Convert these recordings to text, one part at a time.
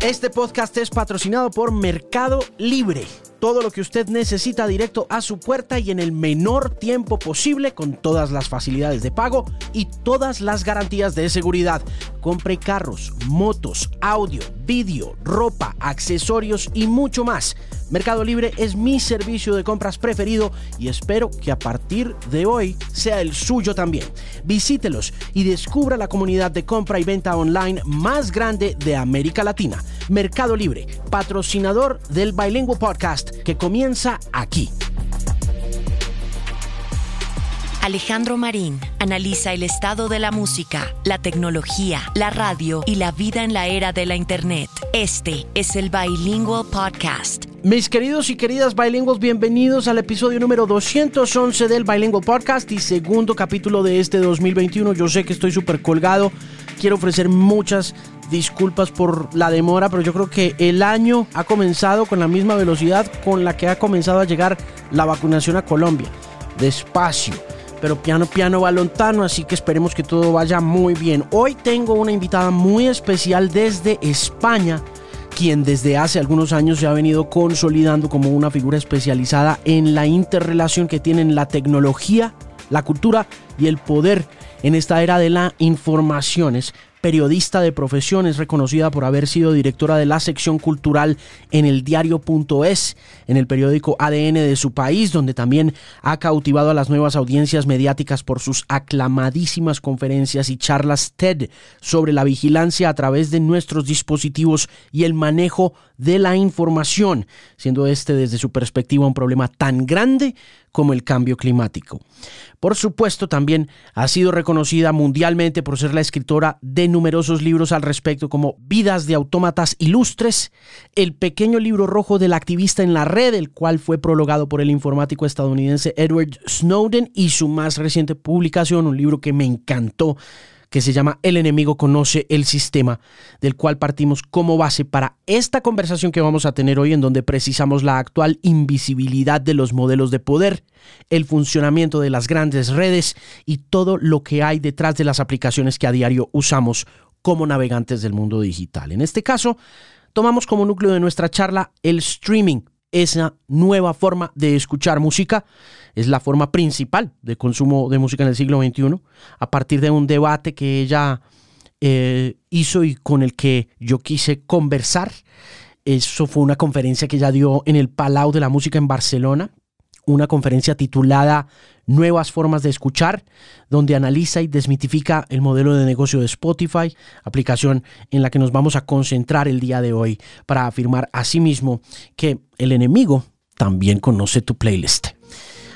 Este podcast es patrocinado por Mercado Libre. Todo lo que usted necesita directo a su puerta y en el menor tiempo posible con todas las facilidades de pago y todas las garantías de seguridad. Compre carros, motos, audio, vídeo, ropa, accesorios y mucho más. Mercado Libre es mi servicio de compras preferido y espero que a partir de hoy sea el suyo también. Visítelos y descubra la comunidad de compra y venta online más grande de América Latina. Mercado Libre, patrocinador del Bilingual Podcast que comienza aquí. Alejandro Marín analiza el estado de la música, la tecnología, la radio y la vida en la era de la Internet. Este es el Bilingual Podcast. Mis queridos y queridas bilingües, bienvenidos al episodio número 211 del Bilingual Podcast y segundo capítulo de este 2021. Yo sé que estoy súper colgado, quiero ofrecer muchas disculpas por la demora, pero yo creo que el año ha comenzado con la misma velocidad con la que ha comenzado a llegar la vacunación a Colombia. Despacio pero piano piano va lontano, así que esperemos que todo vaya muy bien. Hoy tengo una invitada muy especial desde España, quien desde hace algunos años se ha venido consolidando como una figura especializada en la interrelación que tienen la tecnología, la cultura y el poder en esta era de la información. Es periodista de profesión, es reconocida por haber sido directora de la sección cultural en el diario.es, en el periódico ADN de su país, donde también ha cautivado a las nuevas audiencias mediáticas por sus aclamadísimas conferencias y charlas TED sobre la vigilancia a través de nuestros dispositivos y el manejo de la información, siendo este desde su perspectiva un problema tan grande como el cambio climático. Por supuesto, también ha sido reconocida mundialmente por ser la escritora de numerosos libros al respecto como Vidas de Autómatas Ilustres, el pequeño libro rojo del activista en la red, el cual fue prologado por el informático estadounidense Edward Snowden, y su más reciente publicación, un libro que me encantó, que se llama El enemigo conoce el sistema, del cual partimos como base para esta conversación que vamos a tener hoy en donde precisamos la actual invisibilidad de los modelos de poder, el funcionamiento de las grandes redes y todo lo que hay detrás de las aplicaciones que a diario usamos como navegantes del mundo digital. En este caso, tomamos como núcleo de nuestra charla el streaming, esa nueva forma de escuchar música es la forma principal de consumo de música en el siglo XXI, a partir de un debate que ella eh, hizo y con el que yo quise conversar. Eso fue una conferencia que ella dio en el Palau de la Música en Barcelona, una conferencia titulada Nuevas formas de escuchar, donde analiza y desmitifica el modelo de negocio de Spotify, aplicación en la que nos vamos a concentrar el día de hoy para afirmar asimismo que el enemigo también conoce tu playlist.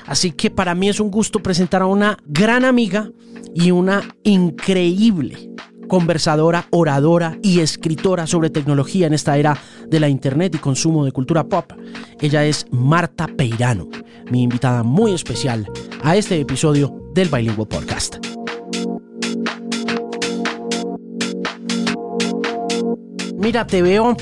Así que para mí es un gusto presentar a una gran amiga y una increíble conversadora, oradora y escritora sobre tecnología en esta era de la internet y consumo de cultura pop. Ella es Marta Peirano, mi invitada muy especial a este episodio del Bilingual Podcast. Mira, te veo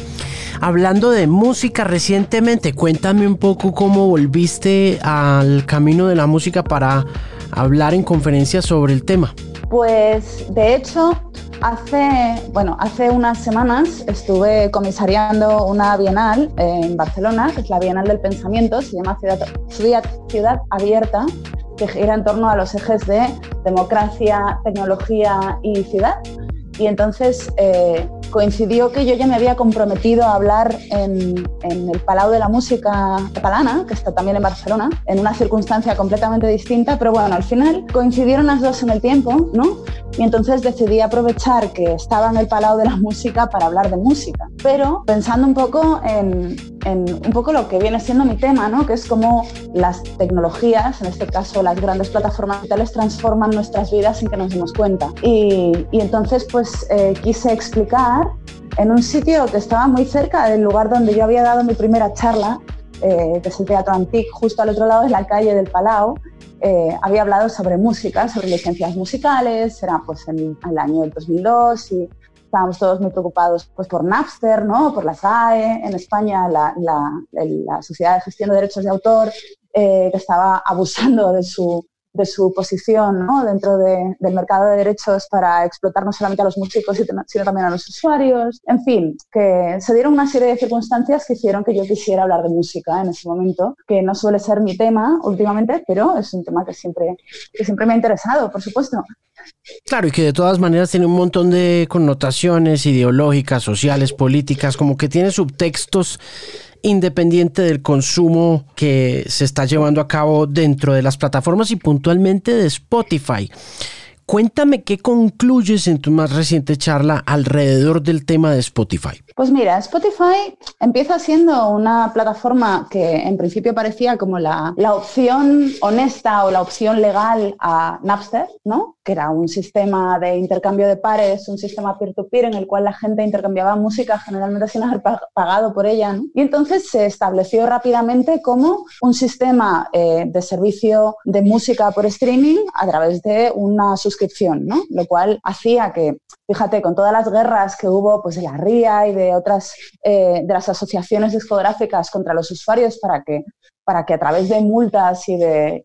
Hablando de música recientemente, cuéntame un poco cómo volviste al camino de la música para hablar en conferencias sobre el tema. Pues de hecho, hace, bueno, hace unas semanas estuve comisariando una bienal en Barcelona, que es la Bienal del Pensamiento, se llama Ciudad, Ciudad Abierta, que gira en torno a los ejes de democracia, tecnología y ciudad. Y entonces eh, coincidió que yo ya me había comprometido a hablar en, el Palau de la Música Catalana, que está también en Barcelona, en una circunstancia completamente distinta, pero bueno, al final coincidieron las dos en el tiempo, ¿no? Y entonces decidí aprovechar que estaba en el Palau de la Música para hablar de música, pero pensando un poco en, un poco lo que viene siendo mi tema, ¿no? Que es cómo las tecnologías, en este caso las grandes plataformas digitales, transforman nuestras vidas sin que nos demos cuenta. Y, entonces, pues eh, quise explicar en un sitio que estaba muy cerca del lugar donde yo había dado mi primera charla, eh, que es el Teatro Antic, justo al otro lado de la calle del Palau. Eh, había hablado sobre música, sobre licencias musicales, era pues en, el año 2002 y estábamos todos muy preocupados pues, por Napster, ¿no? por la SAE, en España la, la, Sociedad de Gestión de Derechos de Autor, eh, que estaba abusando de su de su posición dentro del mercado de derechos para explotar no solamente a los músicos, sino también a los usuarios. En fin, que se dieron una serie de circunstancias que hicieron que yo quisiera hablar de música en ese momento, que no suele ser mi tema últimamente, pero es un tema que siempre, que siempre me ha interesado, por supuesto. Claro, y que de todas maneras tiene un montón de connotaciones ideológicas, sociales, políticas, como que tiene subtextos independiente del consumo que se está llevando a cabo dentro de las plataformas y puntualmente de Spotify. Cuéntame qué concluyes en tu más reciente charla alrededor del tema de Spotify. Pues mira, Spotify empieza siendo una plataforma que en principio parecía como la, la opción honesta o la opción legal a Napster, ¿no? que era un sistema de intercambio de pares, un sistema peer-to-peer en el cual la gente intercambiaba música generalmente sin haber pagado por ella. Y entonces se estableció rápidamente como un sistema eh, de servicio de música por streaming a través de una suscripción, ¿no? lo cual hacía que, fíjate, con todas las guerras que hubo pues, de la RIA y de otras eh, de las asociaciones discográficas contra los usuarios para que para que a través de multas y de,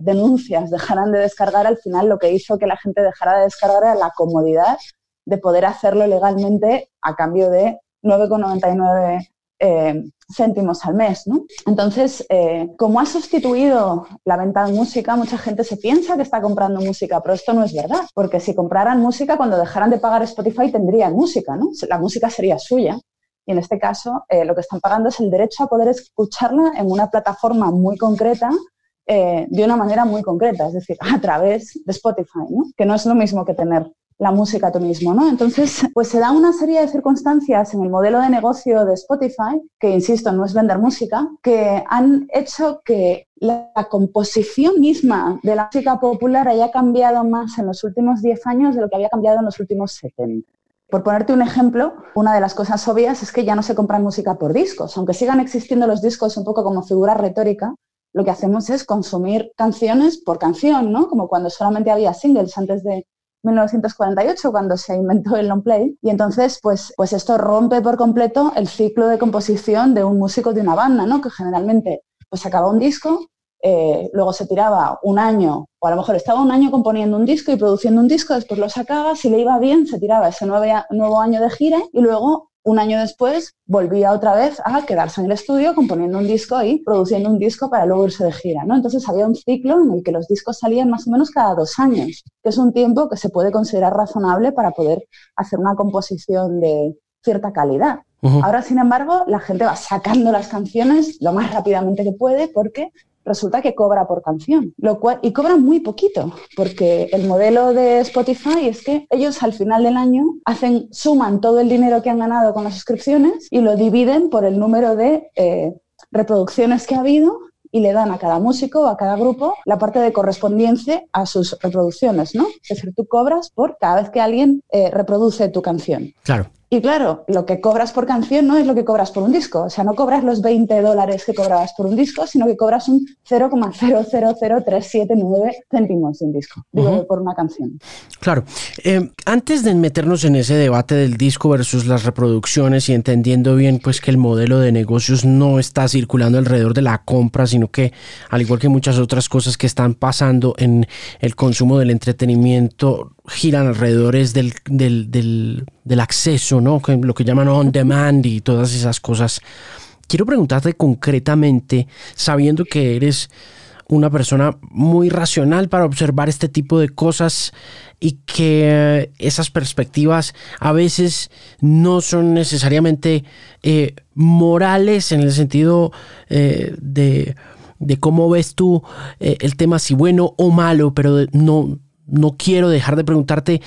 denuncias dejaran de descargar, al final lo que hizo que la gente dejara de descargar era la comodidad de poder hacerlo legalmente a cambio de 9,99 eh, céntimos al mes. Entonces, eh, como ha sustituido la venta de música, mucha gente se piensa que está comprando música, pero esto no es verdad, porque si compraran música, cuando dejaran de pagar Spotify tendrían música, ¿no? la música sería suya. Y en este caso, eh, lo que están pagando es el derecho a poder escucharla en una plataforma muy concreta, eh, de una manera muy concreta, es decir, a través de Spotify, ¿no? que no es lo mismo que tener la música tú mismo, ¿no? Entonces, pues se da una serie de circunstancias en el modelo de negocio de Spotify, que insisto, no es vender música, que han hecho que la composición misma de la música popular haya cambiado más en los últimos 10 años de lo que había cambiado en los últimos 70. Por ponerte un ejemplo, una de las cosas obvias es que ya no se compra música por discos. Aunque sigan existiendo los discos un poco como figura retórica, lo que hacemos es consumir canciones por canción, ¿no? Como cuando solamente había singles antes de 1948, cuando se inventó el long play. Y entonces, pues, pues esto rompe por completo el ciclo de composición de un músico de una banda, ¿no? Que generalmente pues acaba un disco, eh, luego se tiraba un año, o a lo mejor estaba un año componiendo un disco y produciendo un disco, después lo sacaba, si le iba bien, se tiraba ese nuevo año de gira y luego un año después volvía otra vez a quedarse en el estudio componiendo un disco y produciendo un disco para luego irse de gira. ¿no? Entonces había un ciclo en el que los discos salían más o menos cada dos años, que es un tiempo que se puede considerar razonable para poder hacer una composición de cierta calidad. Ahora, sin embargo, la gente va sacando las canciones lo más rápidamente que puede porque resulta que cobra por canción, lo cual, y cobra muy poquito, porque el modelo de Spotify es que ellos al final del año hacen, suman todo el dinero que han ganado con las suscripciones y lo dividen por el número de eh, reproducciones que ha habido y le dan a cada músico o a cada grupo la parte de correspondencia a sus reproducciones, ¿no? Es decir, tú cobras por cada vez que alguien eh, reproduce tu canción. Claro. Y claro, lo que cobras por canción no es lo que cobras por un disco. O sea, no cobras los 20 dólares que cobrabas por un disco, sino que cobras un 0,000379 céntimos de un disco, digo, por una canción. Claro. Eh, antes de meternos en ese debate del disco versus las reproducciones y entendiendo bien pues que el modelo de negocios no está circulando alrededor de la compra, sino que al igual que muchas otras cosas que están pasando en el consumo del entretenimiento, giran alrededor del, del, del, acceso, ¿no? lo que llaman on demand y todas esas cosas. Quiero preguntarte concretamente, sabiendo que eres una persona muy racional para observar este tipo de cosas y que esas perspectivas a veces no son necesariamente eh, morales en el sentido eh, de, de, cómo ves tú eh, el tema si bueno o malo, pero no, no quiero dejar de preguntarte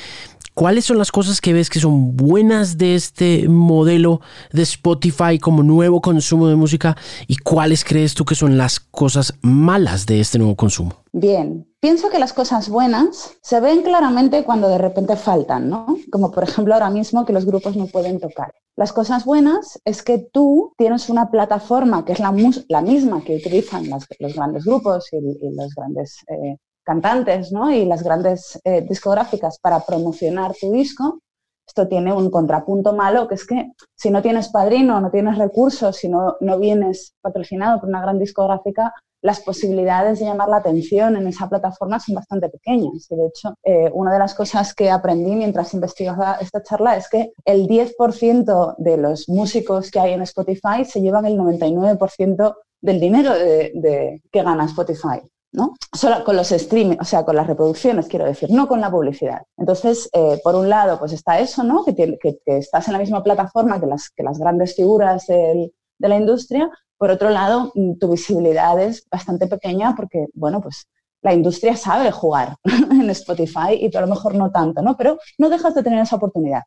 cuáles son las cosas que ves que son buenas de este modelo de Spotify como nuevo consumo de música y cuáles crees tú que son las cosas malas de este nuevo consumo. Bien, pienso que las cosas buenas se ven claramente cuando de repente faltan, ¿no? Como por ejemplo ahora mismo que los grupos no pueden tocar. Las cosas buenas es que tú tienes una plataforma que es la, misma que utilizan los grandes grupos y, los grandes eh, cantantes ¿no? y las grandes eh, discográficas para promocionar tu disco, esto tiene un contrapunto malo, que es que si no tienes padrino, no tienes recursos, si no, no vienes patrocinado por una gran discográfica, las posibilidades de llamar la atención en esa plataforma son bastante pequeñas. Y de hecho, eh, una de las cosas que aprendí mientras investigaba esta charla es que el 10% de los músicos que hay en Spotify se llevan el 99% del dinero que gana Spotify. ¿No? Solo con los streaming, o sea, con las reproducciones, quiero decir, no con la publicidad. Entonces, eh, por un lado, pues está eso, ¿no? Que, que, estás en la misma plataforma que las, que las grandes figuras de la industria, por otro lado, mm, tu visibilidad es bastante pequeña porque, bueno, pues la industria sabe jugar en Spotify y tú a lo mejor no tanto, ¿no? Pero no dejas de tener esa oportunidad.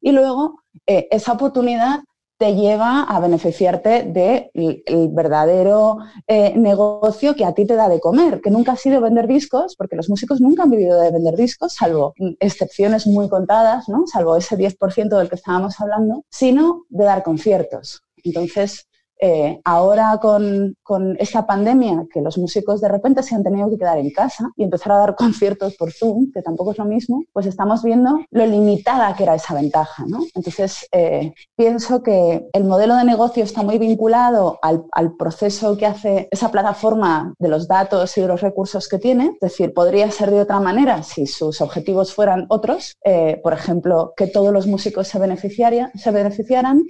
Y luego, eh, esa oportunidad te lleva a beneficiarte del verdadero eh, negocio que a ti te da de comer, que nunca ha sido vender discos, porque los músicos nunca han vivido de vender discos, salvo excepciones muy contadas, ¿no? salvo ese 10% del que estábamos hablando, sino de dar conciertos. Entonces, eh, ahora con, esta pandemia, que los músicos de repente se han tenido que quedar en casa y empezar a dar conciertos por Zoom, que tampoco es lo mismo, pues estamos viendo lo limitada que era esa ventaja. Entonces, eh, pienso que el modelo de negocio está muy vinculado al, proceso que hace esa plataforma de los datos y de los recursos que tiene. Es decir, podría ser de otra manera si sus objetivos fueran otros. Eh, por ejemplo, que todos los músicos se, se beneficiaran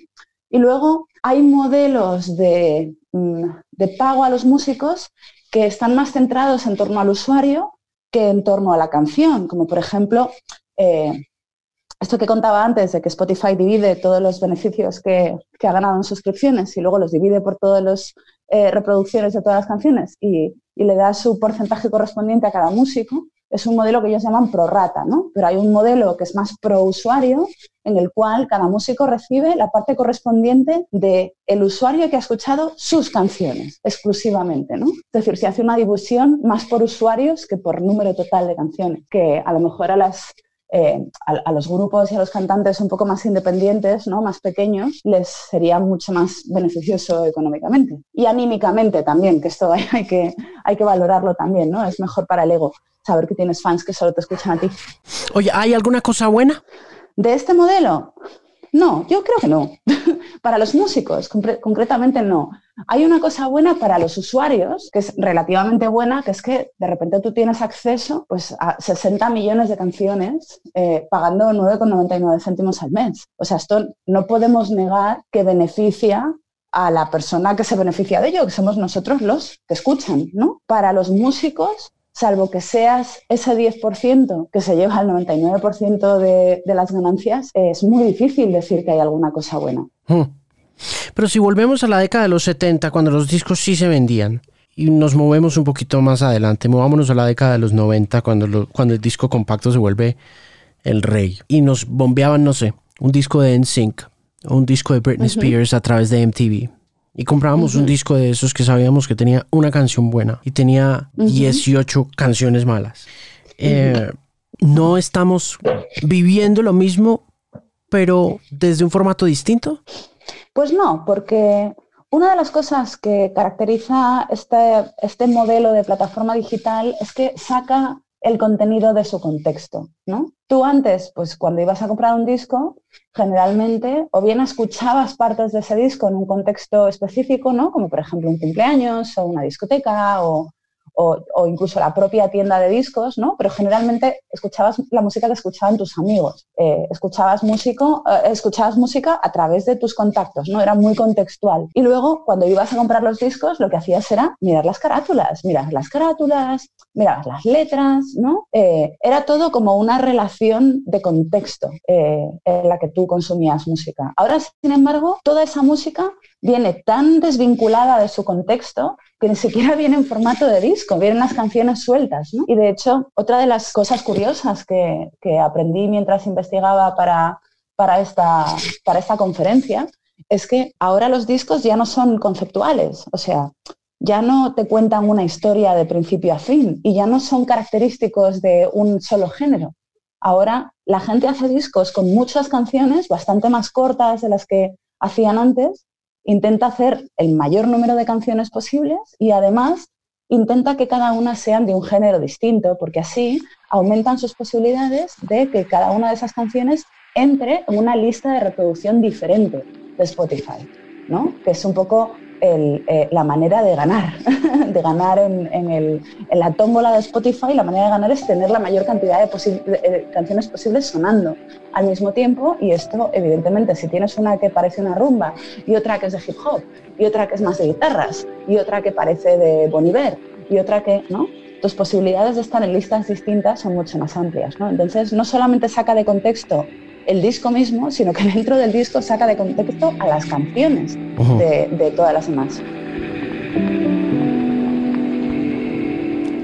y luego hay modelos mm, de, pago a los músicos que están más centrados en torno al usuario que en torno a la canción, como por ejemplo eh, esto que contaba antes de que Spotify divide todos los beneficios que, ha ganado en suscripciones y luego los divide por todas las eh, reproducciones de todas las canciones y, y, le da su porcentaje correspondiente a cada músico, es un modelo que ellos llaman pro rata, ¿no? Pero hay un modelo que es más pro usuario, en el cual cada músico recibe la parte correspondiente del el usuario que ha escuchado sus canciones exclusivamente, ¿no? Es decir, se hace una difusión más por usuarios que por número total de canciones, que a lo mejor a las eh, a, los grupos y a los cantantes un poco más independientes, ¿no? más pequeños, les sería mucho más beneficioso económicamente. Y anímicamente también, que esto hay, que, hay que valorarlo también, ¿no? Es mejor para el ego saber que tienes fans que solo te escuchan a ti. Oye, ¿hay alguna cosa buena? ¿De este modelo? No, yo creo que no. para los músicos, concretamente no. Hay una cosa buena para los usuarios, que es relativamente buena, que es que de repente tú tienes acceso pues, a 60 millones de canciones eh, pagando 9,99 céntimos al mes. O sea, esto no podemos negar que beneficia a la persona que se beneficia de ello, que somos nosotros los que escuchan, ¿no? Para los músicos salvo que seas ese 10% que se lleva el 99% de, las ganancias, es muy difícil decir que hay alguna cosa buena. Hmm. Pero si volvemos a la década de los 70, cuando los discos sí se vendían, y nos movemos un poquito más adelante, movámonos a la década de los 90, cuando, cuando el disco compacto se vuelve el rey, y nos bombeaban, no sé, un disco de NSYNC, o un disco de Britney Spears a través de MTV y comprábamos un disco de esos que sabíamos que tenía una canción buena y tenía 18 canciones malas. Eh, no estamos viviendo lo mismo, pero desde un formato distinto. Pues no, porque una de las cosas que caracteriza este, este modelo de plataforma digital es que saca el contenido de su contexto, ¿no? Tú antes, pues cuando ibas a comprar un disco, generalmente o bien escuchabas partes de ese disco en un contexto específico, ¿no? Como por ejemplo un cumpleaños o una discoteca o, o, incluso la propia tienda de discos, ¿no? Pero generalmente escuchabas la música que escuchaban tus amigos, eh, escuchabas, músico, eh, escuchabas música a través de tus contactos, ¿no? Era muy contextual. Y luego, cuando ibas a comprar los discos, lo que hacías era mirar las carátulas, mirar las carátulas, mirar las letras, ¿no? Eh, era todo como una relación de contexto en la que tú consumías música. Ahora, sin embargo, toda esa música viene tan desvinculada de su contexto que ni siquiera viene en formato de disco, vienen las canciones sueltas. Y de hecho, otra de las cosas curiosas que, aprendí mientras investigaba para, para, esta, para esta conferencia es que ahora los discos ya no son conceptuales, o sea, ya no te cuentan una historia de principio a fin y ya no son característicos de un solo género. Ahora la gente hace discos con muchas canciones, bastante más cortas de las que hacían antes, intenta hacer el mayor número de canciones posibles y además intenta que cada una sean de un género distinto, porque así aumentan sus posibilidades de que cada una de esas canciones entre en una lista de reproducción diferente de Spotify, ¿no? que es un poco eh, la manera de ganar, de ganar en, la tómbola de Spotify, la manera de ganar es tener la mayor cantidad de, canciones posibles sonando al mismo tiempo y esto evidentemente si tienes una que parece una rumba y otra que es de hip hop y otra que es más de guitarras y otra que parece de Bon Iver y otra que, ¿no? Tus posibilidades de estar en listas distintas son mucho más amplias, ¿no? Entonces no solamente saca de contexto el disco mismo, sino que dentro del disco saca de contexto a las canciones de, de todas las demás.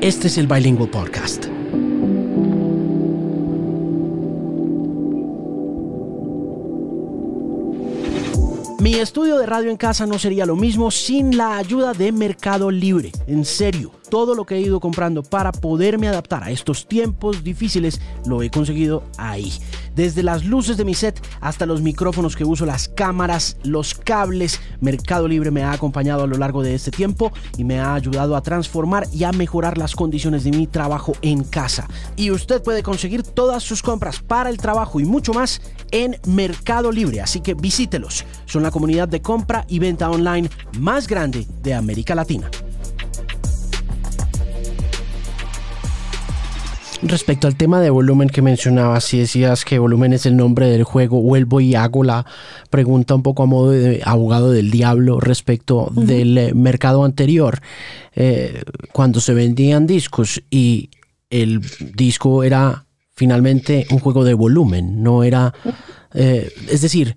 Este es el Bilingual Podcast. Mi estudio de radio en casa no sería lo mismo sin la ayuda de Mercado Libre. En serio todo lo que he ido comprando para poderme adaptar a estos tiempos difíciles lo he conseguido ahí. Desde las luces de mi set hasta los micrófonos que uso, las cámaras, los cables, Mercado Libre me ha acompañado a lo largo de este tiempo y me ha ayudado a transformar y a mejorar las condiciones de mi trabajo en casa. Y usted puede conseguir todas sus compras para el trabajo y mucho más en Mercado Libre, así que visítelos. Son la comunidad de compra y venta online más grande de América Latina. Respecto al tema de volumen que mencionabas, si decías que volumen es el nombre del juego, vuelvo y hago la pregunta un poco a modo de abogado del diablo respecto del eh, mercado anterior, eh, cuando se vendían discos y el disco era finalmente un juego de volumen, no era, eh, es decir,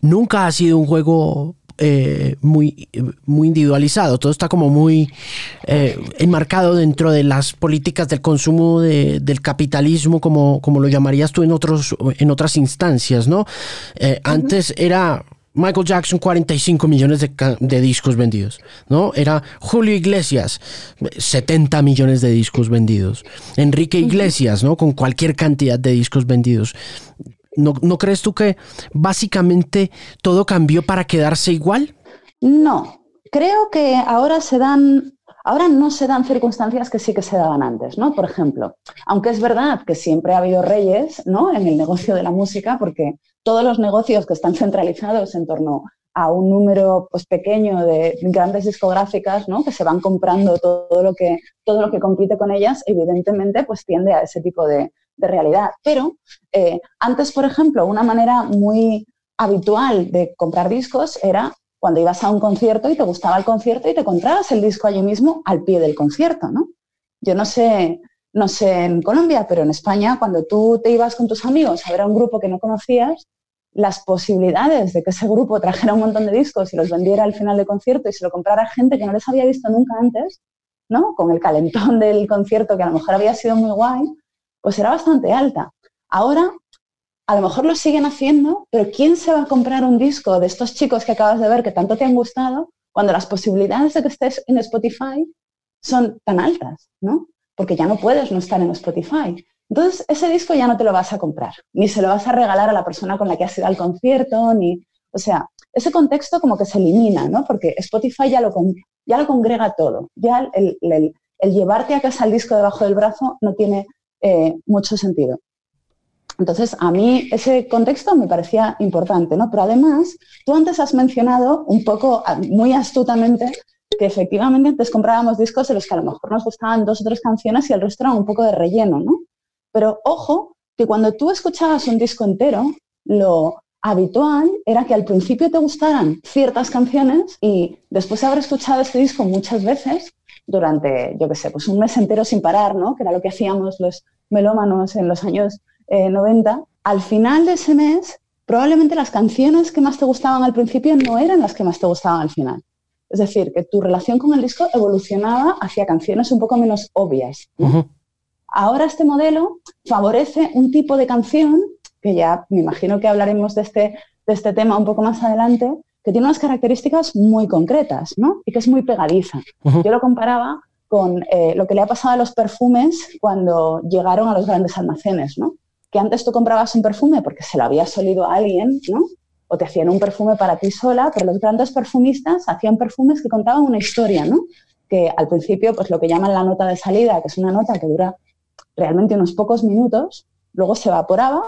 nunca ha sido un juego eh, muy, muy individualizado, todo está como muy eh, enmarcado dentro de las políticas del consumo del capitalismo, como, como lo llamarías tú en, otros, en otras instancias, ¿no? Eh, antes era Michael Jackson 45 millones de, de, discos vendidos, ¿no? Era Julio Iglesias 70 millones de discos vendidos. Enrique Iglesias, ¿no? Con cualquier cantidad de discos vendidos. ¿No, crees tú que básicamente todo cambió para quedarse igual? No, creo que ahora se dan Ahora no se dan circunstancias que sí que se daban antes, ¿no? Por ejemplo, aunque es verdad que siempre ha habido reyes, ¿no? En el negocio de la música, porque todos los negocios que están centralizados en torno a un número pues, pequeño de grandes discográficas, ¿no? Que se van comprando todo lo que, todo lo que compite con ellas, evidentemente, pues tiende a ese tipo de, de realidad. Pero eh, antes, por ejemplo, una manera muy habitual de comprar discos era cuando ibas a un concierto y te gustaba el concierto y te comprabas el disco allí mismo al pie del concierto, ¿no? Yo no sé, no sé en Colombia, pero en España, cuando tú te ibas con tus amigos a ver a un grupo que no conocías, las posibilidades de que ese grupo trajera un montón de discos y los vendiera al final del concierto y se lo comprara gente que no les había visto nunca antes, ¿no? Con el calentón del concierto que a lo mejor había sido muy guay, pues era bastante alta. Ahora, a lo mejor lo siguen haciendo, pero ¿quién se va a comprar un disco de estos chicos que acabas de ver que tanto te han gustado cuando las posibilidades de que estés en Spotify son tan altas, ¿no? Porque ya no puedes no estar en Spotify. Entonces, ese disco ya no te lo vas a comprar, ni se lo vas a regalar a la persona con la que has ido al concierto, ni... O sea, ese contexto como que se elimina, ¿no? Porque Spotify ya lo, ya lo congrega todo. Ya el llevarte a casa el disco debajo del brazo no tiene eh, mucho sentido. Entonces, a mí ese contexto me parecía importante, ¿no? Pero además, tú antes has mencionado un poco, muy astutamente, que efectivamente antes comprábamos discos de los que a lo mejor nos gustaban dos o tres canciones y el resto era un poco de relleno, ¿no? Pero ojo, que cuando tú escuchabas un disco entero, lo habitual era que al principio te gustaran ciertas canciones y después de haber escuchado este disco muchas veces, durante, yo qué sé, pues un mes entero sin parar, ¿no? Que era lo que hacíamos los melómanos en los años 90. Eh, al final de ese mes, probablemente las canciones que más te gustaban al principio no eran las que más te gustaban al final. Es decir, que tu relación con el disco evolucionaba hacia canciones un poco menos obvias. Ahora este modelo favorece un tipo de canción, que ya me imagino que hablaremos de este, de este tema un poco más adelante, que tiene unas características muy concretas, ¿no? Y que es muy pegadiza. Yo lo comparaba con eh, lo que le ha pasado a los perfumes cuando llegaron a los grandes almacenes, ¿no? Que antes tú comprabas un perfume porque se lo había solido a alguien, ¿no? O te hacían un perfume para ti sola, pero los grandes perfumistas hacían perfumes que contaban una historia, ¿no? Que al principio, pues lo que llaman la nota de salida, que es una nota que dura realmente unos pocos minutos, luego se evaporaba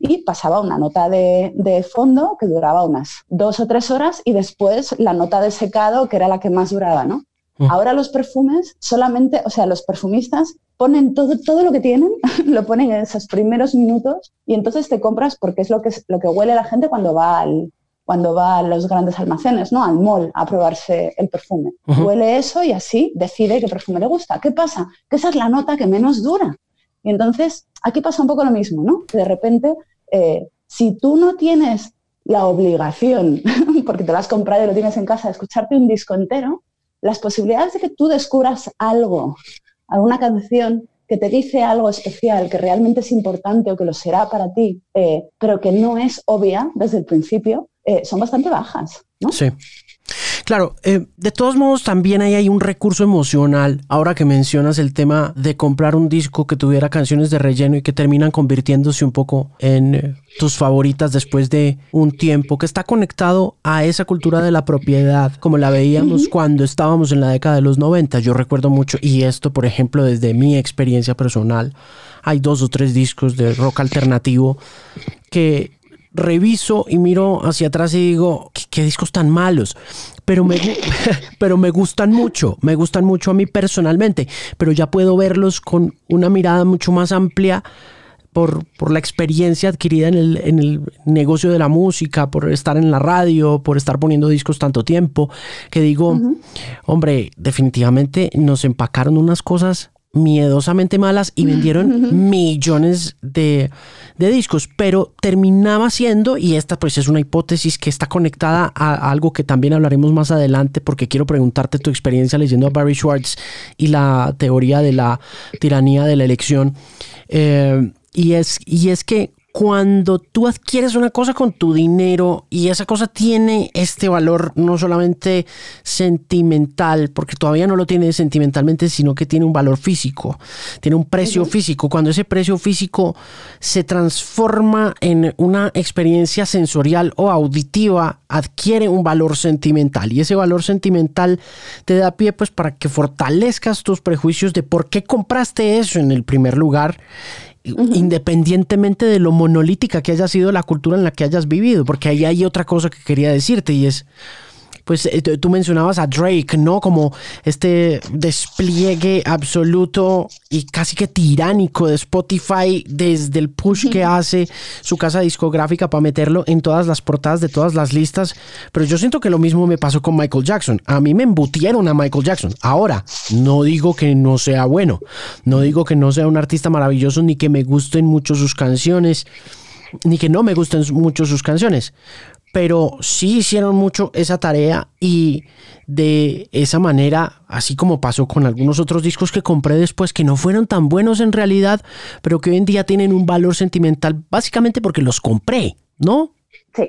y pasaba una nota de, de, fondo que duraba unas dos o tres horas y después la nota de secado que era la que más duraba, ¿no? Ahora los perfumes solamente, o sea, los perfumistas ponen todo, todo lo que tienen, lo ponen en esos primeros minutos y entonces te compras porque es lo que, lo que huele la gente cuando va al, cuando va a los grandes almacenes, ¿no? Al mall a probarse el perfume. Huele eso y así decide qué perfume le gusta. ¿Qué pasa? Que esa es la nota que menos dura. Y entonces aquí pasa un poco lo mismo, ¿no? De repente, eh, si tú no tienes la obligación, porque te lo has comprado y lo tienes en casa, de escucharte un disco entero, las posibilidades de que tú descubras algo, alguna canción que te dice algo especial, que realmente es importante o que lo será para ti, eh, pero que no es obvia desde el principio, eh, son bastante bajas. ¿no? Sí. Claro, eh, de todos modos también hay, hay un recurso emocional, ahora que mencionas el tema de comprar un disco que tuviera canciones de relleno y que terminan convirtiéndose un poco en eh, tus favoritas después de un tiempo, que está conectado a esa cultura de la propiedad, como la veíamos cuando estábamos en la década de los 90. Yo recuerdo mucho, y esto por ejemplo desde mi experiencia personal, hay dos o tres discos de rock alternativo que reviso y miro hacia atrás y digo, ¿qué, discos tan malos? Pero me, pero me gustan mucho, me gustan mucho a mí personalmente, pero ya puedo verlos con una mirada mucho más amplia. Por, por, la experiencia adquirida en el, en el, negocio de la música, por estar en la radio, por estar poniendo discos tanto tiempo, que digo, hombre, definitivamente nos empacaron unas cosas miedosamente malas y vendieron millones de, discos, pero terminaba siendo, y esta pues es una hipótesis que está conectada a, algo que también hablaremos más adelante, porque quiero preguntarte tu experiencia leyendo a Barry Schwartz y la teoría de la tiranía de la elección. Eh, y, es, y es que cuando tú adquieres una cosa con tu dinero y esa cosa tiene este valor no solamente sentimental, porque todavía no lo tiene sentimentalmente, sino que tiene un valor físico, tiene un precio físico. Cuando ese precio físico se transforma en una experiencia sensorial o auditiva, adquiere un valor sentimental y ese valor sentimental te da pie pues para que fortalezcas tus prejuicios de por qué compraste eso en el primer lugar independientemente de lo monolítica que haya sido la cultura en la que hayas vivido, porque ahí hay otra cosa que quería decirte y es pues eh, tú mencionabas a Drake, ¿no? Como este despliegue absoluto y casi que tiránico de Spotify desde el push que hace su casa discográfica para meterlo en todas las portadas de todas las listas. Pero yo siento que lo mismo me pasó con Michael Jackson. A mí me embutieron a Michael Jackson. Ahora, no digo que no sea bueno, no digo que no sea un artista maravilloso ni que me gusten mucho sus canciones ni que no me gusten mucho sus canciones pero sí hicieron mucho esa tarea y de esa manera, así como pasó con algunos otros discos que compré después que no fueron tan buenos en realidad, pero que hoy en día tienen un valor sentimental básicamente porque los compré, ¿no? Sí,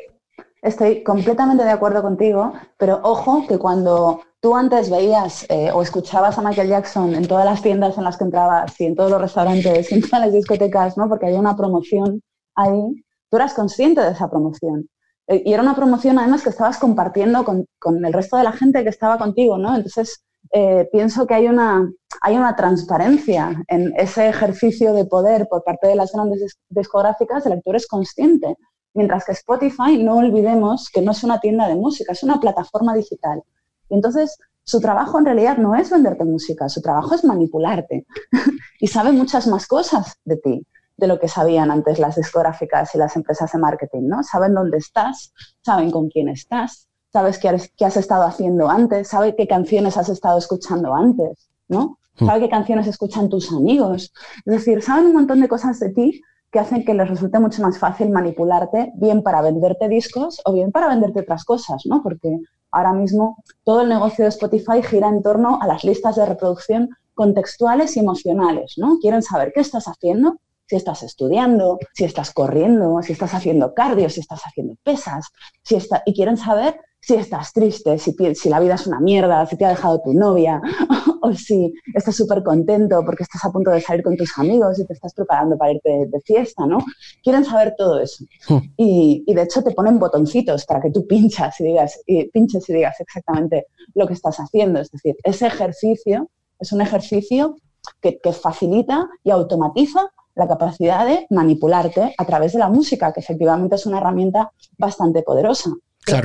estoy completamente de acuerdo contigo, pero ojo que cuando tú antes veías eh, o escuchabas a Michael Jackson en todas las tiendas en las que entrabas y en todos los restaurantes y en todas las discotecas, ¿no? Porque había una promoción ahí, tú eras consciente de esa promoción. Eh, y era una promoción además que estabas compartiendo con, el resto de la gente que estaba contigo, ¿no? Entonces, eh, pienso que hay una, hay una transparencia en ese ejercicio de poder por parte de las grandes discográficas, el lector es consciente. Mientras que Spotify, no olvidemos que no es una tienda de música, es una plataforma digital. Y entonces, su trabajo en realidad no es venderte música, su trabajo es manipularte y sabe muchas más cosas de ti de lo que sabían antes las discográficas y las empresas de marketing, ¿no? Saben dónde estás, saben con quién estás, sabes qué, has estado haciendo antes, sabe qué canciones has estado escuchando antes, ¿no? Hmm. Sabe qué canciones escuchan tus amigos. Es decir, saben un montón de cosas de ti que hacen que les resulte mucho más fácil manipularte, bien para venderte discos o bien para venderte otras cosas, ¿no? Porque ahora mismo todo el negocio de Spotify gira en torno a las listas de reproducción contextuales y emocionales, ¿no? Quieren saber qué estás haciendo, si estás estudiando, si estás corriendo, si estás haciendo cardio, si estás haciendo pesas, si está, y quieren saber si estás triste, si, si la vida es una mierda, si te ha dejado tu novia, o si estás súper contento porque estás a punto de salir con tus amigos y te estás preparando para irte de, fiesta, ¿no? Quieren saber todo eso. Hmm. Y, y, de hecho te ponen botoncitos para que tú pinchas y digas, y pinches y digas exactamente lo que estás haciendo. Es decir, ese ejercicio es un ejercicio que, que facilita y automatiza la capacidad de manipularte a través de la música, que efectivamente es una herramienta bastante poderosa.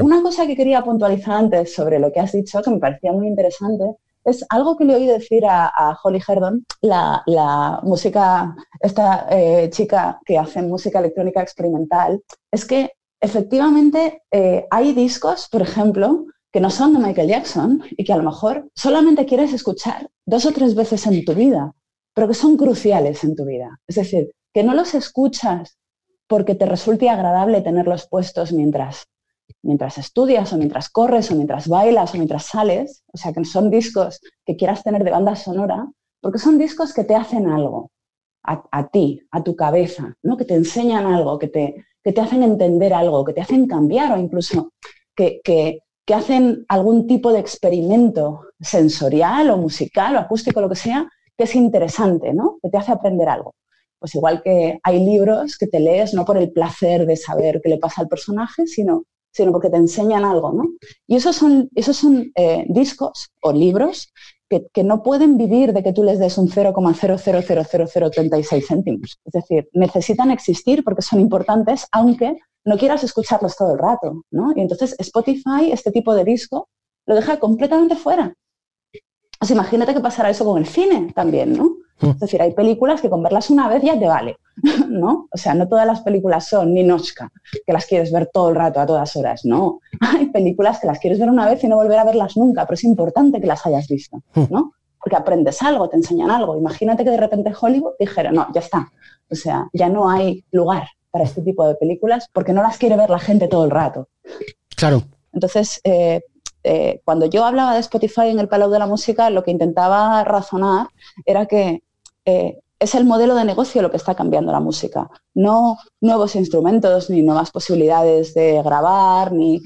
Una cosa que quería puntualizar antes sobre lo que has dicho, que me parecía muy interesante, es algo que le oí decir a, Holly Herdon, la, música, esta eh, chica que hace música electrónica experimental, es que efectivamente eh, hay discos, por ejemplo, que no son de Michael Jackson y que a lo mejor solamente quieres escuchar dos o tres veces en tu vida, pero que son cruciales en tu vida. Es decir, que no los escuchas porque te resulte agradable tenerlos puestos mientras, mientras estudias o mientras corres o mientras bailas o mientras sales, o sea, que son discos que quieras tener de banda sonora, porque son discos que te hacen algo, a, ti, a tu cabeza, ¿no? que te enseñan algo, que te, que te hacen entender algo, que te hacen cambiar o incluso que, que, que hacen algún tipo de experimento sensorial o musical o acústico, lo que sea, que es interesante, ¿no? Que te hace aprender algo. Pues igual que hay libros que te lees no por el placer de saber qué le pasa al personaje, sino, sino porque te enseñan algo, ¿no? Y esos son, esos son eh, discos o libros que, que, no pueden vivir de que tú les des un 0,0000036 céntimos. Es decir, necesitan existir porque son importantes, aunque no quieras escucharlos todo el rato, ¿no? Y entonces Spotify, este tipo de disco, lo deja completamente fuera. Pues imagínate que pasará eso con el cine también, ¿no? Hmm. Es decir, hay películas que con verlas una vez ya te vale, ¿no? O sea, no todas las películas son Ninochka, que las quieres ver todo el rato, a todas horas, no. Hay películas que las quieres ver una vez y no volver a verlas nunca, pero es importante que las hayas visto, hmm. ¿no? Porque aprendes algo, te enseñan algo. Imagínate que de repente Hollywood dijera, no, ya está. O sea, ya no hay lugar para este tipo de películas porque no las quiere ver la gente todo el rato. Claro. Entonces, eh, eh, cuando yo hablaba de Spotify en el Palau de la Música, lo que intentaba razonar era que eh, es el modelo de negocio lo que está cambiando la música, no nuevos instrumentos, ni nuevas posibilidades de grabar, ni,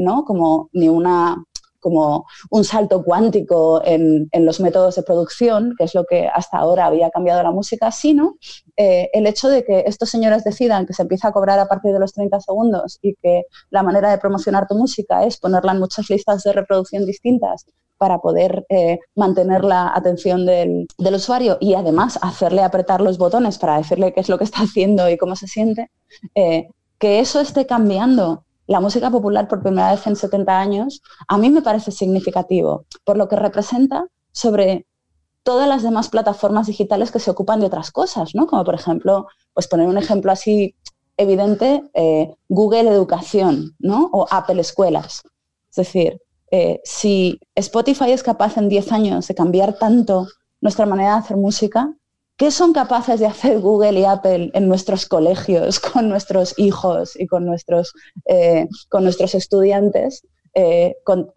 ¿no? Como, ni una como un salto cuántico en, los métodos de producción, que es lo que hasta ahora había cambiado la música, sino eh, el hecho de que estos señores decidan que se empieza a cobrar a partir de los 30 segundos y que la manera de promocionar tu música es ponerla en muchas listas de reproducción distintas para poder eh, mantener la atención del, usuario y además hacerle apretar los botones para decirle qué es lo que está haciendo y cómo se siente, eh, que eso esté cambiando la música popular por primera vez en 70 años, a mí me parece significativo por lo que representa sobre todas las demás plataformas digitales que se ocupan de otras cosas, ¿no? Como por ejemplo, pues poner un ejemplo así evidente, eh, Google Educación, ¿no? O Apple Escuelas. Es decir, eh, si Spotify es capaz en 10 años de cambiar tanto nuestra manera de hacer música, ¿Qué son capaces de hacer Google y Apple en nuestros colegios, con nuestros hijos y con nuestros, eh, con nuestros estudiantes, eh, con,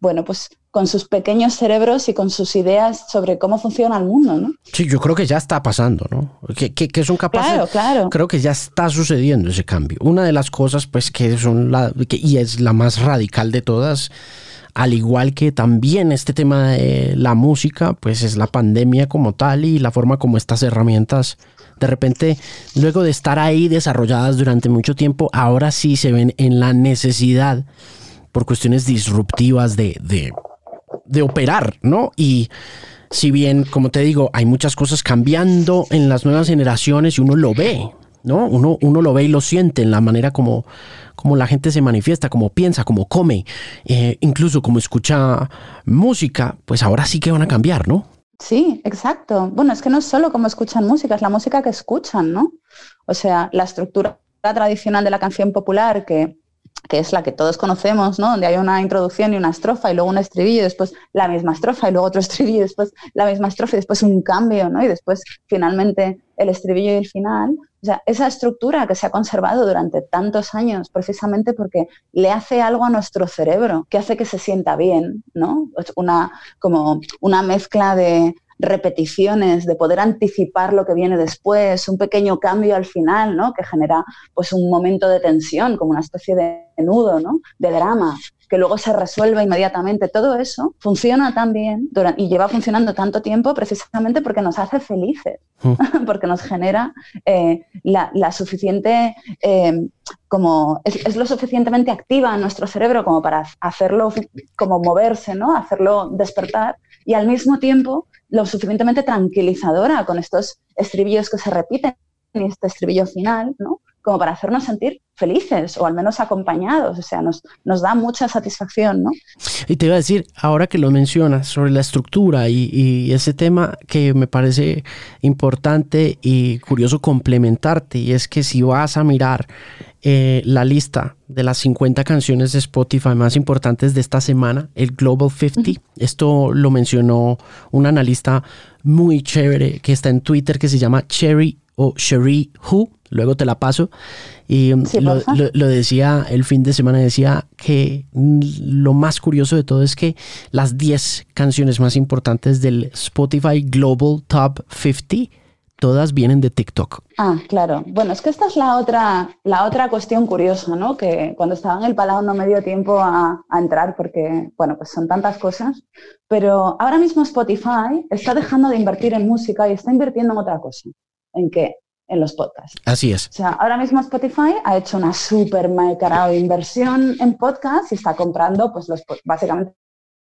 bueno, pues con sus pequeños cerebros y con sus ideas sobre cómo funciona el mundo, ¿no? Sí, yo creo que ya está pasando, ¿no? Que, son capaces. Claro, claro. Creo que ya está sucediendo ese cambio. Una de las cosas, pues, que son la, y es la más radical de todas, al igual que también este tema de la música, pues es la pandemia como tal y la forma como estas herramientas de repente, luego de estar ahí desarrolladas durante mucho tiempo, ahora sí se ven en la necesidad por cuestiones disruptivas de, de, operar, ¿no? Y si bien, como te digo, hay muchas cosas cambiando en las nuevas generaciones y uno lo ve, ¿no? Uno, uno lo ve y lo siente en la manera como, como la gente se manifiesta, como piensa, como come, eh, incluso como escucha música, pues ahora sí que van a cambiar, ¿no? Sí, exacto. Bueno, es que no es solo como escuchan música, es la música que escuchan, ¿no? O sea, la estructura tradicional de la canción popular que que es la que todos conocemos, ¿no? Donde hay una introducción y una estrofa y luego un estribillo y después la misma estrofa y luego otro estribillo y después la misma estrofa y después un cambio, ¿no? Y después finalmente el estribillo y el final. O sea, esa estructura que se ha conservado durante tantos años precisamente porque le hace algo a nuestro cerebro, que hace que se sienta bien, ¿no? Una, como una mezcla de repeticiones, de poder anticipar lo que viene después, un pequeño cambio al final, ¿no? Que genera pues un momento de tensión, como una especie de nudo, ¿no? De drama que luego se resuelve inmediatamente. Todo eso funciona tan bien y lleva funcionando tanto tiempo precisamente porque nos hace felices, mm. porque nos genera eh, la, suficiente, eh, como es, lo suficientemente activa en nuestro cerebro como para hacerlo, como moverse, ¿no? hacerlo despertar y al mismo tiempo lo suficientemente tranquilizadora con estos estribillos que se repiten y este estribillo final, ¿no? Como para hacernos sentir felices o al menos acompañados, o sea, nos, nos da mucha satisfacción, ¿no? Y te iba a decir, ahora que lo mencionas, sobre la estructura y, ese tema que me parece importante y curioso complementarte, y es que si vas a mirar eh, la lista de las 50 canciones de Spotify más importantes de esta semana, el Global 50. Esto lo mencionó un analista muy chévere que está en Twitter que se llama Cherry o Cherie Who, luego te la paso. Y um, lo, decía el fin de semana, decía que lo más curioso de todo es que las 10 canciones más importantes del Spotify Global Top 50 todas vienen de TikTok. Ah, claro. Bueno, es que esta es la otra, la otra cuestión curiosa, ¿no? Que cuando estaba en el Palau no me dio tiempo a, a, entrar porque, bueno, pues son tantas cosas. Pero ahora mismo Spotify está dejando de invertir en música y está invirtiendo en otra cosa. ¿En qué? En los podcasts. Así es. O sea, ahora mismo Spotify ha hecho una súper de inversión en podcasts y está comprando, pues, los, básicamente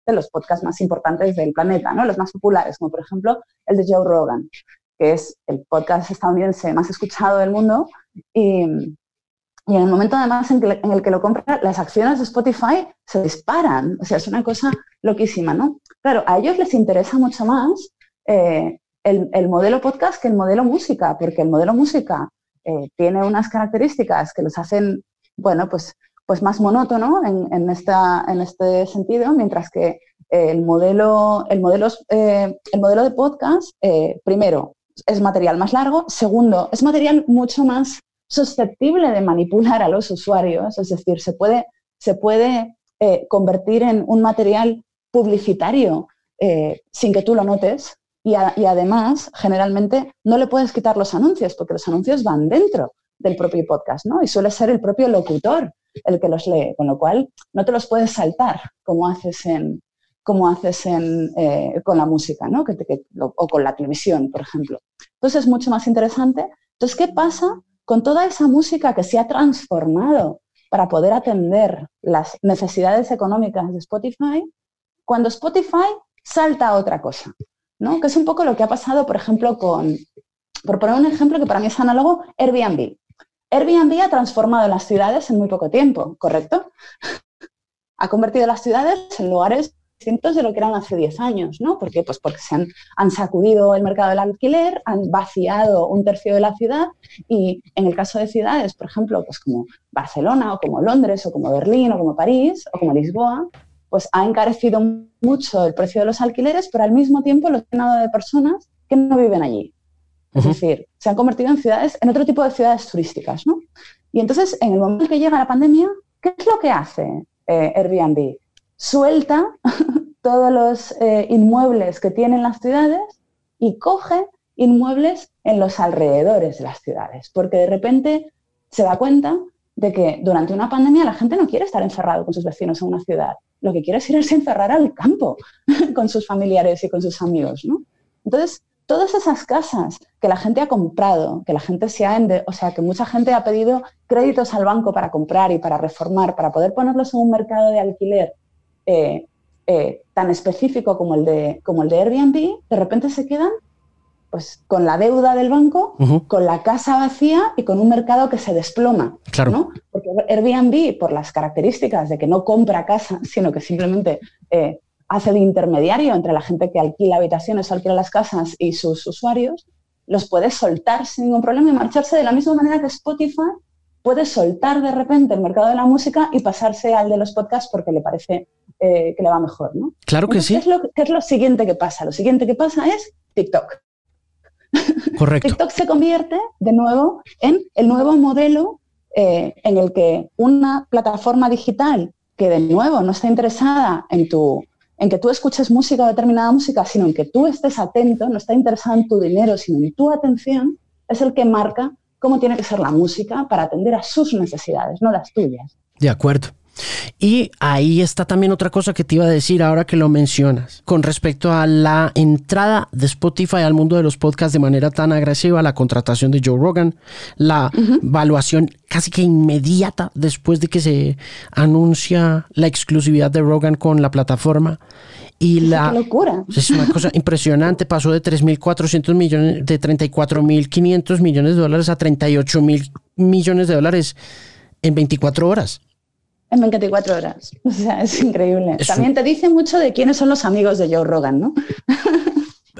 los podcasts más importantes del planeta, ¿no? Los más populares, como por ejemplo el de Joe Rogan, que es el podcast estadounidense más escuchado del mundo. Y, y en el momento además en, en, el que lo compra, las acciones de Spotify se disparan. O sea, es una cosa loquísima, ¿no? Claro, a ellos les interesa mucho más eh, el, modelo podcast que el modelo música, porque el modelo música eh, tiene unas características que los hacen, bueno, pues, pues más monótono en, esta, en este sentido, mientras que el modelo, el modelo, eh, el modelo de podcast, eh, primero, es material más largo, segundo, es material mucho más susceptible de manipular a los usuarios, es decir, se puede, se puede convertir en un material publicitario sin que tú lo notes, y, además, generalmente, no le puedes quitar los anuncios, porque los anuncios van dentro del propio podcast, ¿no? Y suele ser el propio locutor el que los lee, con lo cual no te los puedes saltar como haces en, como haces en, eh, con la música, ¿no? o con la televisión, por ejemplo. Entonces es mucho más interesante. Entonces, ¿qué pasa con toda esa música que se ha transformado para poder atender las necesidades económicas de Spotify? Cuando Spotify salta a otra cosa. ¿No? Que es un poco lo que ha pasado, por ejemplo, con, por poner un ejemplo que para mí es análogo, Airbnb. Airbnb ha transformado las ciudades en muy poco tiempo, ¿correcto? ha convertido las ciudades en lugares distintos de lo que eran hace 10 años, ¿no? ¿Por qué? Pues porque se han, han, sacudido el mercado del alquiler, han vaciado un tercio de la ciudad y en el caso de ciudades, por ejemplo, pues como Barcelona o como Londres o como Berlín o como París o como Lisboa, pues ha encarecido mucho el precio de los alquileres, pero al mismo tiempo los llenado de personas que no viven allí. Es decir, se han convertido en ciudades, en otro tipo de ciudades turísticas, ¿no? Y entonces, en el momento que llega la pandemia, ¿qué es lo que hace eh, Airbnb? Suelta todos los eh, inmuebles que tienen las ciudades y coge inmuebles en los alrededores de las ciudades, porque de repente se da cuenta de que durante una pandemia la gente no quiere estar encerrado con sus vecinos en una ciudad lo que quiere es irse a encerrar al campo con sus familiares y con sus amigos, ¿no? Entonces, todas esas casas que la gente ha comprado, que la gente se ha, o sea, que mucha gente ha pedido créditos al banco para comprar y para reformar, para poder ponerlos en un mercado de alquiler eh, eh, tan específico como el, de, como el de Airbnb, de repente se quedan pues con la deuda del banco, con la casa vacía y con un mercado que se desploma. Claro. Porque Airbnb, por las características de que no compra casa, sino que simplemente eh, hace de intermediario entre la gente que alquila habitaciones o alquila las casas y sus usuarios, los puede soltar sin ningún problema y marcharse de la misma manera que Spotify puede soltar de repente el mercado de la música y pasarse al de los podcasts porque le parece eh, que le va mejor. ¿no? Claro que sí. es, lo, ¿Qué es lo siguiente que pasa? Lo siguiente que pasa es TikTok. Correcto. TikTok se convierte de nuevo en el nuevo modelo eh, en el que una plataforma digital que de nuevo no está interesada en, tu, en que tú escuches música o determinada música, sino en que tú estés atento, no está interesada en tu dinero, sino en tu atención, es el que marca cómo tiene que ser la música para atender a sus necesidades, no las tuyas. De acuerdo. Y ahí está también otra cosa que te iba a decir ahora que lo mencionas, con respecto a la entrada de Spotify al mundo de los podcasts de manera tan agresiva, la contratación de Joe Rogan, la evaluación casi que inmediata después de que se anuncia la exclusividad de Rogan con la plataforma Y la locura. Es una cosa impresionante. Pasó de 3.400 millones, de 34.500 millones de dólares a 38.000 millones de dólares en 24 horas. En 24 horas. O sea, es increíble. También te dice mucho de quiénes son los amigos de Joe Rogan, ¿no?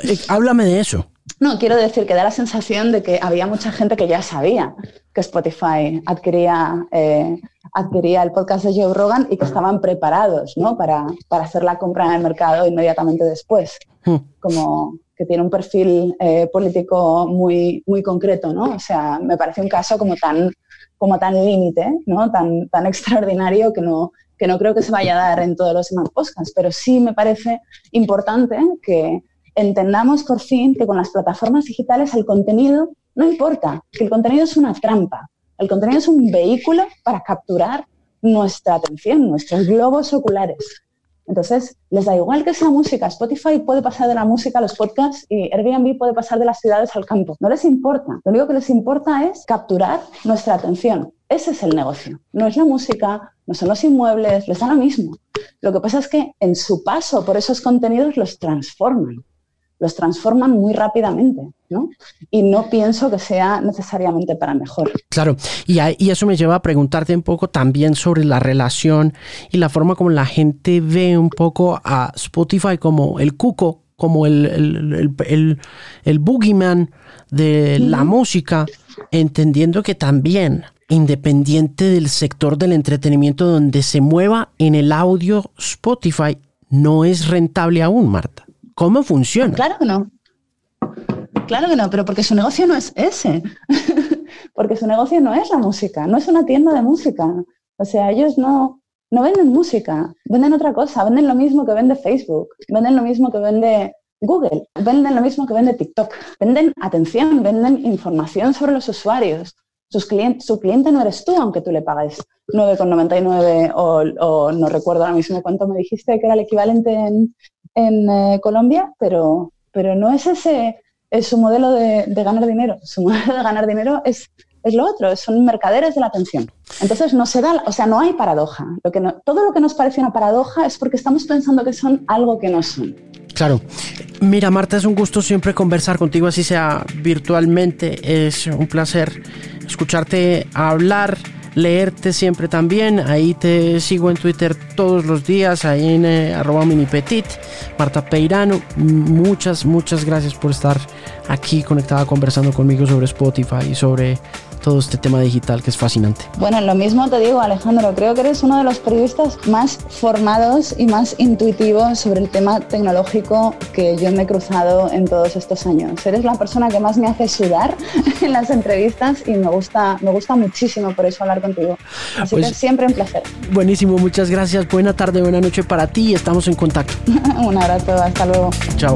Eh, háblame de eso. No, quiero decir que da la sensación de que había mucha gente que ya sabía que Spotify adquiría, eh, adquiría el podcast de Joe Rogan y que estaban preparados ¿no? para, para hacer la compra en el mercado inmediatamente después. Hmm. Como que tiene un perfil eh, político muy, muy concreto, ¿no? O sea, me parece un caso como tan, como tan límite, ¿no? Tan, tan extraordinario que no, que no creo que se vaya a dar en todos los demás podcasts, pero sí me parece importante que entendamos por fin que con las plataformas digitales el contenido no importa, que el contenido es una trampa, el contenido es un vehículo para capturar nuestra atención, nuestros globos oculares. Entonces, les da igual que sea música. Spotify puede pasar de la música a los podcasts y Airbnb puede pasar de las ciudades al campo. No les importa. Lo único que les importa es capturar nuestra atención. Ese es el negocio. No es la música, no son los inmuebles, les da lo mismo. Lo que pasa es que en su paso por esos contenidos los transforman los transforman muy rápidamente, ¿no? Y no pienso que sea necesariamente para mejor. Claro, y, eso me lleva a preguntarte un poco también sobre la relación y la forma como la gente ve un poco a Spotify como el cuco, como el, el, el, boogeyman de la música, entendiendo que también independiente del sector del entretenimiento donde se mueva en el audio, Spotify no es rentable aún, Marta. ¿Cómo funciona? Claro que no. Claro que no, pero porque su negocio no es ese. porque su negocio no es la música, no es una tienda de música. O sea, ellos no, no venden música, venden otra cosa, venden lo mismo que vende Facebook, venden lo mismo que vende Google, venden lo mismo que vende TikTok, venden atención, venden información sobre los usuarios. Sus clientes, su cliente no eres tú, aunque tú le pagues 9,99 o, o no recuerdo ahora mismo cuánto me dijiste que era el equivalente en, en eh, Colombia, pero, pero no es ese es su modelo de, ganar dinero. Su modelo de ganar dinero es, es lo otro, son mercaderes de la atención. Entonces no se da, o sea, no hay paradoja. Lo que todo lo que nos parece una paradoja es porque estamos pensando que son algo que no son. Claro. Mira, Marta, es un gusto siempre conversar contigo, así sea virtualmente. Es un placer escucharte hablar leerte siempre también. Ahí te sigo en Twitter todos los días, ahí en eh, arroba minipetit, Marta Peirano. Muchas, muchas gracias por estar aquí conectada conversando conmigo sobre Spotify y sobre todo este tema digital que es fascinante. Bueno, lo mismo te digo, Alejandro, creo que eres uno de los periodistas más formados y más intuitivos sobre el tema tecnológico que yo me he cruzado en todos estos años. Eres la persona que más me hace sudar en las entrevistas y me gusta, me gusta muchísimo por eso hablar contigo. Así que pues siempre un placer. Buenísimo, muchas gracias. Buena tarde, buena noche para ti y estamos en contacto. un abrazo, hasta luego. Chao.